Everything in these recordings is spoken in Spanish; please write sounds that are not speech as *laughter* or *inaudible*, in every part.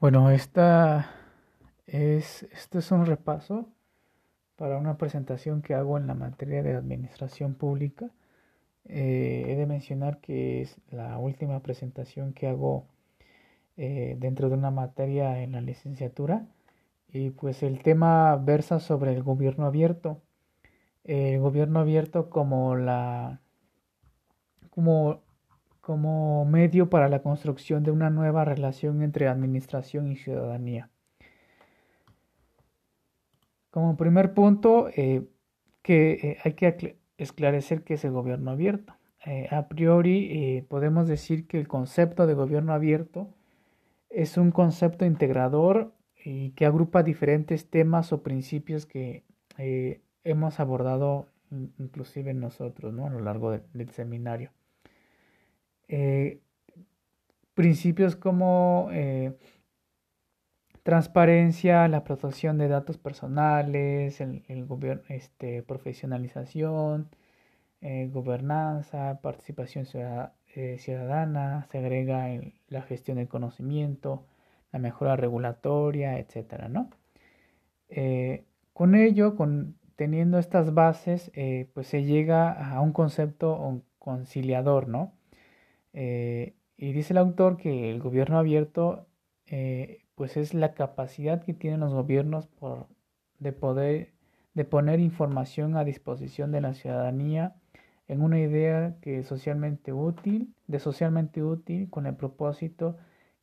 Bueno, esta es, este es un repaso para una presentación que hago en la materia de administración pública. Eh, he de mencionar que es la última presentación que hago eh, dentro de una materia en la licenciatura y pues el tema versa sobre el gobierno abierto. El gobierno abierto como la como como medio para la construcción de una nueva relación entre administración y ciudadanía. Como primer punto, eh, que eh, hay que esclarecer qué es el gobierno abierto. Eh, a priori, podemos decir que el concepto de gobierno abierto es un concepto integrador y que agrupa diferentes temas o principios que hemos abordado inclusive nosotros ¿no? a lo largo del seminario. Eh, principios como eh, transparencia, la protección de datos personales, el, gobierno, este, profesionalización, eh, gobernanza, participación ciudadana, se agrega la gestión del conocimiento, la mejora regulatoria, etcétera, ¿no? con ello, con, teniendo estas bases, pues se llega a un concepto conciliador, ¿no? Eh, y dice el autor que el gobierno abierto eh, pues es la capacidad que tienen los gobiernos por, de poder de poner información a disposición de la ciudadanía en una idea que es socialmente útil, de socialmente útil con el propósito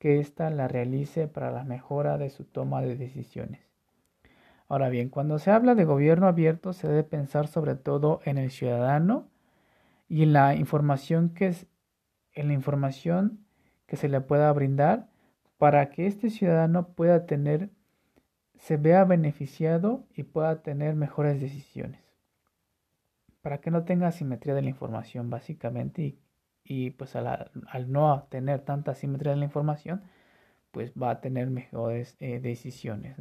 que ésta la realice para la mejora de su toma de decisiones. Ahora bien, cuando se habla de gobierno abierto se debe pensar sobre todo en el ciudadano y en la información que es en la información que se le pueda brindar para que este ciudadano pueda tener, se vea beneficiado y pueda tener mejores decisiones. Para que no tenga asimetría de la información básicamente y, pues al, no tener tanta asimetría de la información, pues va a tener mejores eh, decisiones.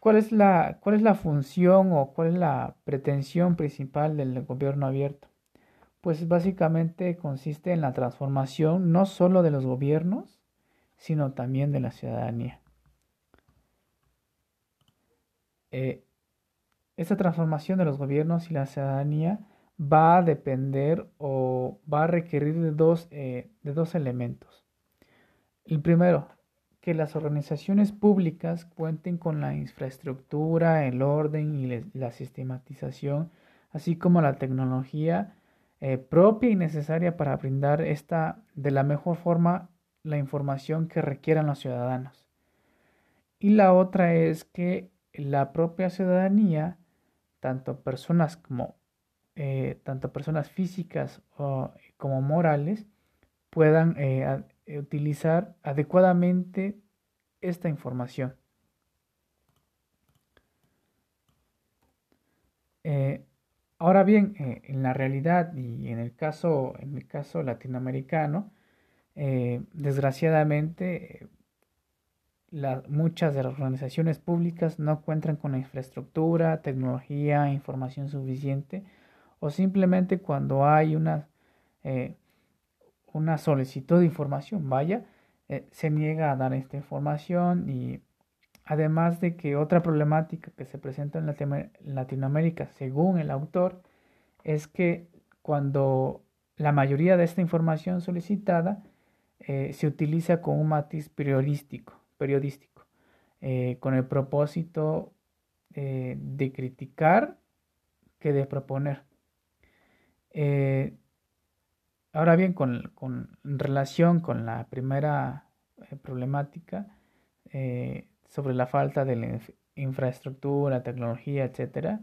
¿Cuál es, la, ¿Cuál es la función o cuál es la pretensión principal del gobierno abierto? Pues básicamente consiste en la transformación no solo de los gobiernos, sino también de la ciudadanía. Eh, esta transformación de los gobiernos y la ciudadanía va a depender o va a requerir de dos, eh, de dos elementos. El primero, que las organizaciones públicas cuenten con la infraestructura, el orden y la sistematización, así como la tecnología eh, propia y necesaria para brindar esta de la mejor forma la información que requieran los ciudadanos. Y la otra es que la propia ciudadanía, tanto personas como eh, tanto personas físicas como morales, puedan eh, utilizar adecuadamente esta información. Ahora bien, eh, en la realidad y en el caso, en caso latinoamericano, eh, desgraciadamente muchas de las organizaciones públicas no cuentan con la infraestructura, tecnología, información suficiente o simplemente cuando hay una, eh, una solicitud de información, vaya, se niega a dar esta información y Además de que otra problemática que se presenta en Latinoamérica, según el autor, es que cuando la mayoría de esta información solicitada eh, se utiliza con un matiz periodístico, periodístico eh, con el propósito eh, de criticar que de proponer. ahora bien, con, con, relación con la primera problemática, sobre la falta de la infraestructura, tecnología, etcétera,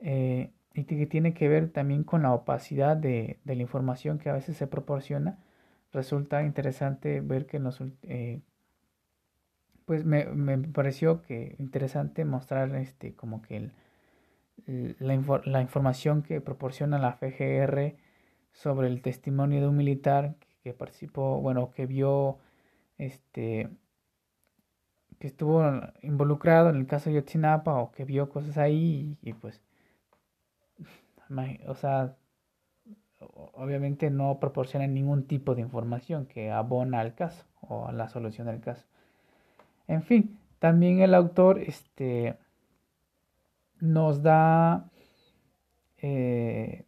eh, y que tiene que ver también con la opacidad de, la información que a veces se proporciona, resulta interesante ver que nos, eh, pues me, pareció que interesante mostrar este como que la, la, información que proporciona la FGR sobre el testimonio de un militar que participó, bueno, que vio este que estuvo involucrado en el caso de Yotzinapa o que vio cosas ahí y, pues, o sea, obviamente no proporciona ningún tipo de información que abona al caso o a la solución del caso. En fin, también el autor este, nos da, eh,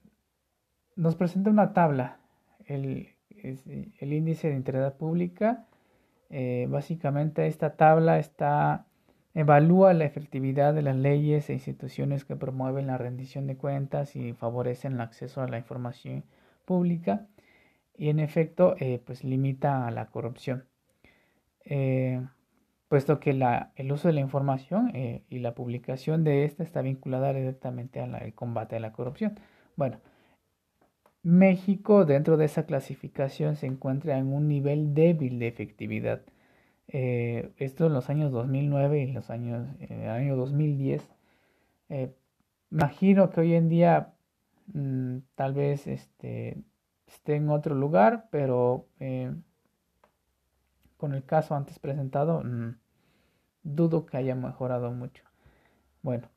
nos presenta una tabla, el, el índice de integridad pública. Eh, básicamente esta tabla está evalúa la efectividad de las leyes e instituciones que promueven la rendición de cuentas y favorecen el acceso a la información pública y en efecto eh, pues limita a la corrupción puesto que el uso de la información eh, y la publicación de esta está vinculada directamente al combate a la corrupción. Bueno, México dentro de esa clasificación se encuentra en un nivel débil de efectividad. Eh, esto en los años 2009 y los años, en el año 2010. Eh, imagino que hoy en día mm, tal vez este, esté en otro lugar, pero con el caso antes presentado, mm, dudo que haya mejorado mucho. Bueno,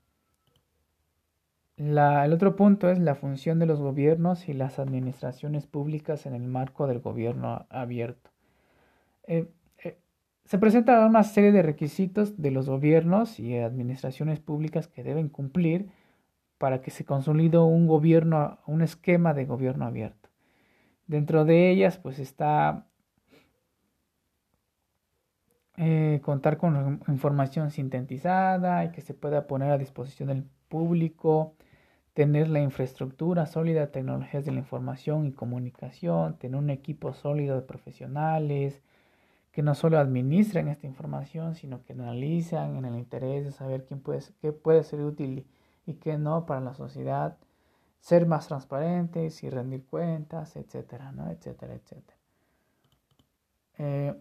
el otro punto es la función de los gobiernos y las administraciones públicas en el marco del gobierno abierto. Eh, eh, se presenta una serie de requisitos de los gobiernos y administraciones públicas que deben cumplir para que se consolide un gobierno, un esquema de gobierno abierto. Dentro de ellas, pues está eh, contar con información sintetizada y que se pueda poner a disposición del público, tener la infraestructura sólida tecnologías de la información y comunicación, tener un equipo sólido de profesionales que no solo administren esta información, sino que analizan en el interés de saber quién puede, qué puede ser útil y qué no para la sociedad, ser más transparentes y rendir cuentas, etcétera, ¿no? etcétera, etcétera. Eh,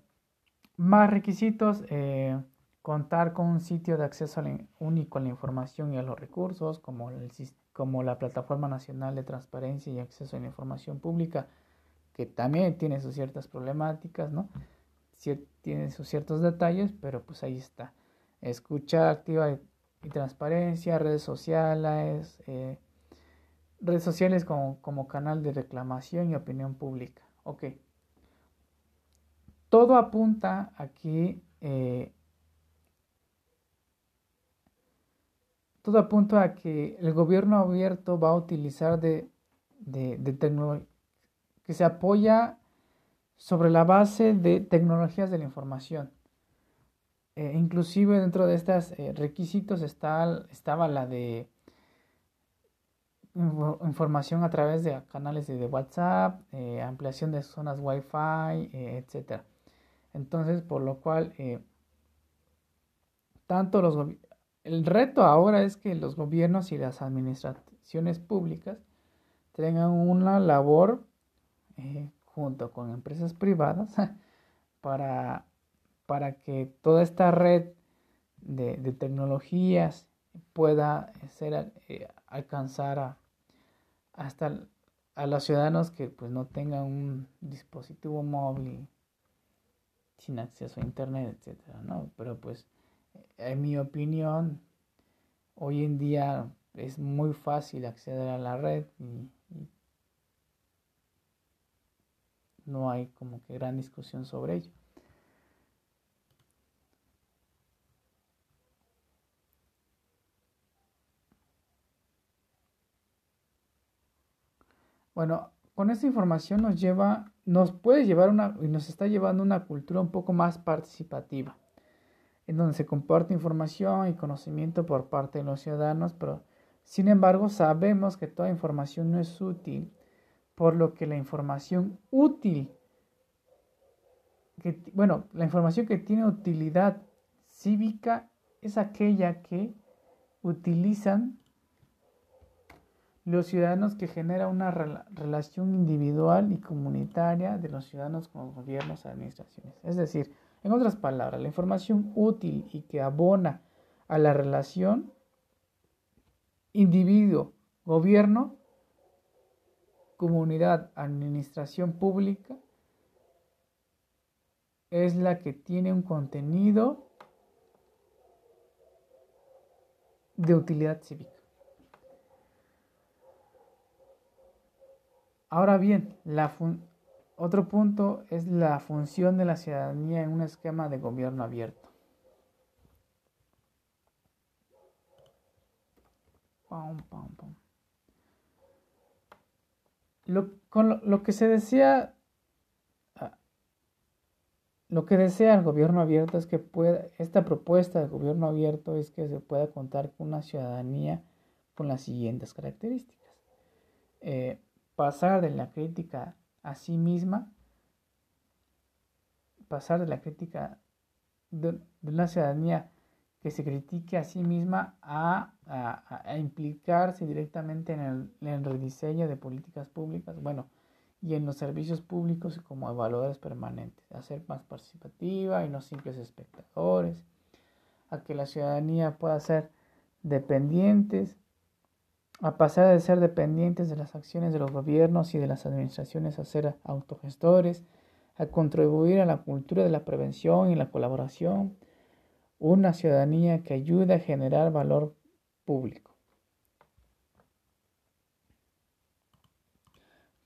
más requisitos, eh, contar con un sitio de acceso único a la información y a los recursos, como, el, como la Plataforma Nacional de Transparencia y Acceso a la Información Pública, que también tiene sus ciertas problemáticas, ¿no? tiene sus ciertos detalles, pero pues ahí está. Escucha activa y transparencia, redes sociales, eh, redes sociales como, como canal de reclamación y opinión pública. Ok todo apunta a que eh, todo apunta a que el gobierno abierto va a utilizar de, tecnología que se apoya sobre la base de tecnologías de la información. Eh, inclusive dentro de estos eh, requisitos está, estaba la de información a través de canales de, WhatsApp, ampliación de zonas Wi-Fi, etc. Entonces, por lo cual, eh, tanto los el reto ahora es que los gobiernos y las administraciones públicas tengan una labor eh, junto con empresas privadas *laughs* para, para que toda esta red de, tecnologías pueda ser eh, alcanzar a, hasta a los ciudadanos que pues no tengan un dispositivo móvil sin acceso a internet, etcétera, ¿no? Pero pues, en mi opinión, hoy en día es muy fácil acceder a la red y, no hay como que gran discusión sobre ello. Bueno, con esta información nos lleva nos puede llevar una, y nos está llevando una cultura un poco más participativa, en donde se comparte información y conocimiento por parte de los ciudadanos, pero sin embargo sabemos que toda información no es útil, por lo que la información útil, bueno, la información que tiene utilidad cívica es aquella que utilizan los ciudadanos que genera una relación individual y comunitaria de los ciudadanos con los gobiernos administraciones. Es decir, en otras palabras, la información útil y que abona a la relación individuo-gobierno, comunidad, administración pública, es la que tiene un contenido de utilidad cívica. Ahora bien, la otro punto es la función de la ciudadanía en un esquema de gobierno abierto. Lo, con lo, que se decía, ah, lo que desea el gobierno abierto es que pueda, esta propuesta de gobierno abierto es que se pueda contar con una ciudadanía con las siguientes características. Eh, pasar de la crítica a sí misma, pasar de la crítica de, una ciudadanía que se critique a sí misma a, implicarse directamente en el, en el, rediseño de políticas públicas, bueno, y en los servicios públicos como evaluadores permanentes, a ser más participativa y no simples espectadores, a que la ciudadanía pueda ser dependientes a pasar de ser dependientes de las acciones de los gobiernos y de las administraciones a ser autogestores, a contribuir a la cultura de la prevención y la colaboración, una ciudadanía que ayude a generar valor público.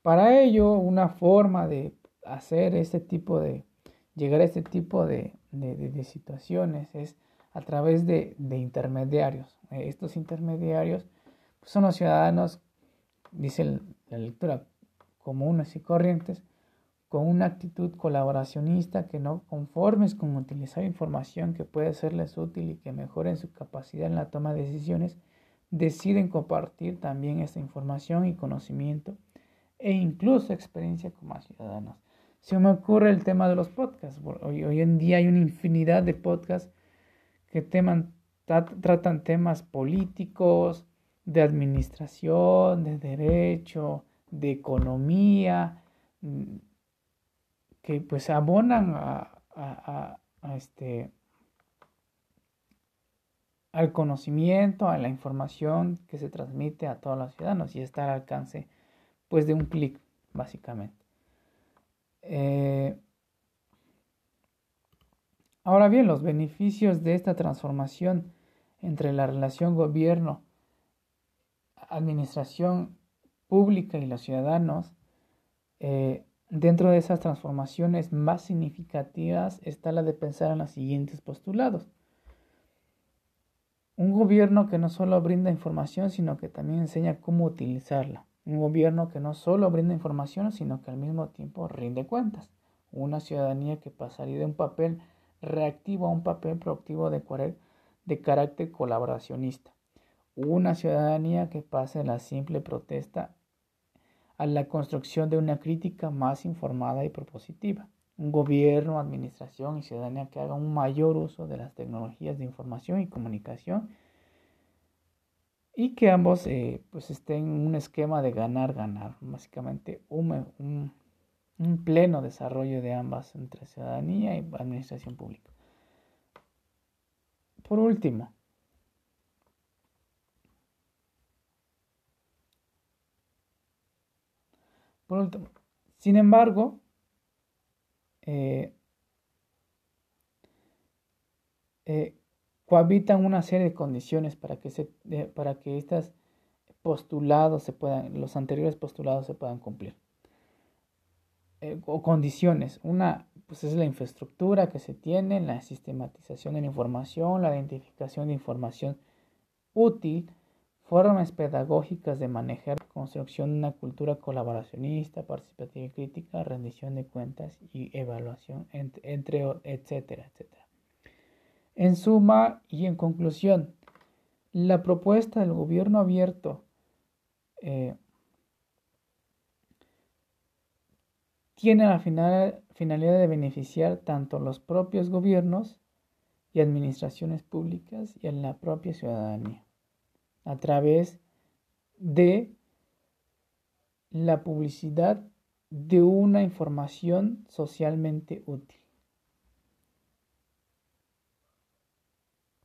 Para ello, una forma de hacer este tipo de, llegar a este tipo de, situaciones es a través de intermediarios. Estos intermediarios son los ciudadanos, dice la lectura, comunes y corrientes, con una actitud colaboracionista que no conformes con utilizar información que puede serles útil y que mejoren su capacidad en la toma de decisiones, deciden compartir también esta información y conocimiento e incluso experiencia como ciudadanos. Se me ocurre el tema de los podcasts. Hoy, en día hay una infinidad de podcasts que tratan temas políticos, de administración, de derecho, de economía, mm, que pues abonan a, este, al conocimiento, a la información que se transmite a todos los ciudadanos y está al alcance pues de un clic, básicamente. Eh, ahora bien, los beneficios de esta transformación entre la relación gobierno administración pública y los ciudadanos, eh, dentro de esas transformaciones más significativas está la de pensar en los siguientes postulados. Un gobierno que no solo brinda información, sino que también enseña cómo utilizarla. Un gobierno que no solo brinda información, sino que al mismo tiempo rinde cuentas. Una ciudadanía que pasaría de un papel reactivo a un papel proactivo de, de carácter colaboracionista una ciudadanía que pase de la simple protesta a la construcción de una crítica más informada y propositiva. Un gobierno, administración y ciudadanía que haga un mayor uso de las tecnologías de información y comunicación y que ambos eh, pues estén en un esquema de ganar-ganar, básicamente un, un pleno desarrollo de ambas entre ciudadanía y administración pública. Por último, sin embargo, eh, eh, cohabitan una serie de condiciones para que, se, para que estos postulados se puedan, los anteriores postulados se puedan cumplir. Eh, o condiciones. Una pues es la infraestructura que se tiene, la sistematización de la información, la identificación de información útil, formas pedagógicas de manejar, construcción de una cultura colaboracionista, participativa y crítica, rendición de cuentas y evaluación, entre, etcétera, etcétera. En suma y en conclusión, la propuesta del gobierno abierto eh, tiene la finalidad de beneficiar tanto los propios gobiernos y administraciones públicas y a la propia ciudadanía a través de la publicidad de una información socialmente útil.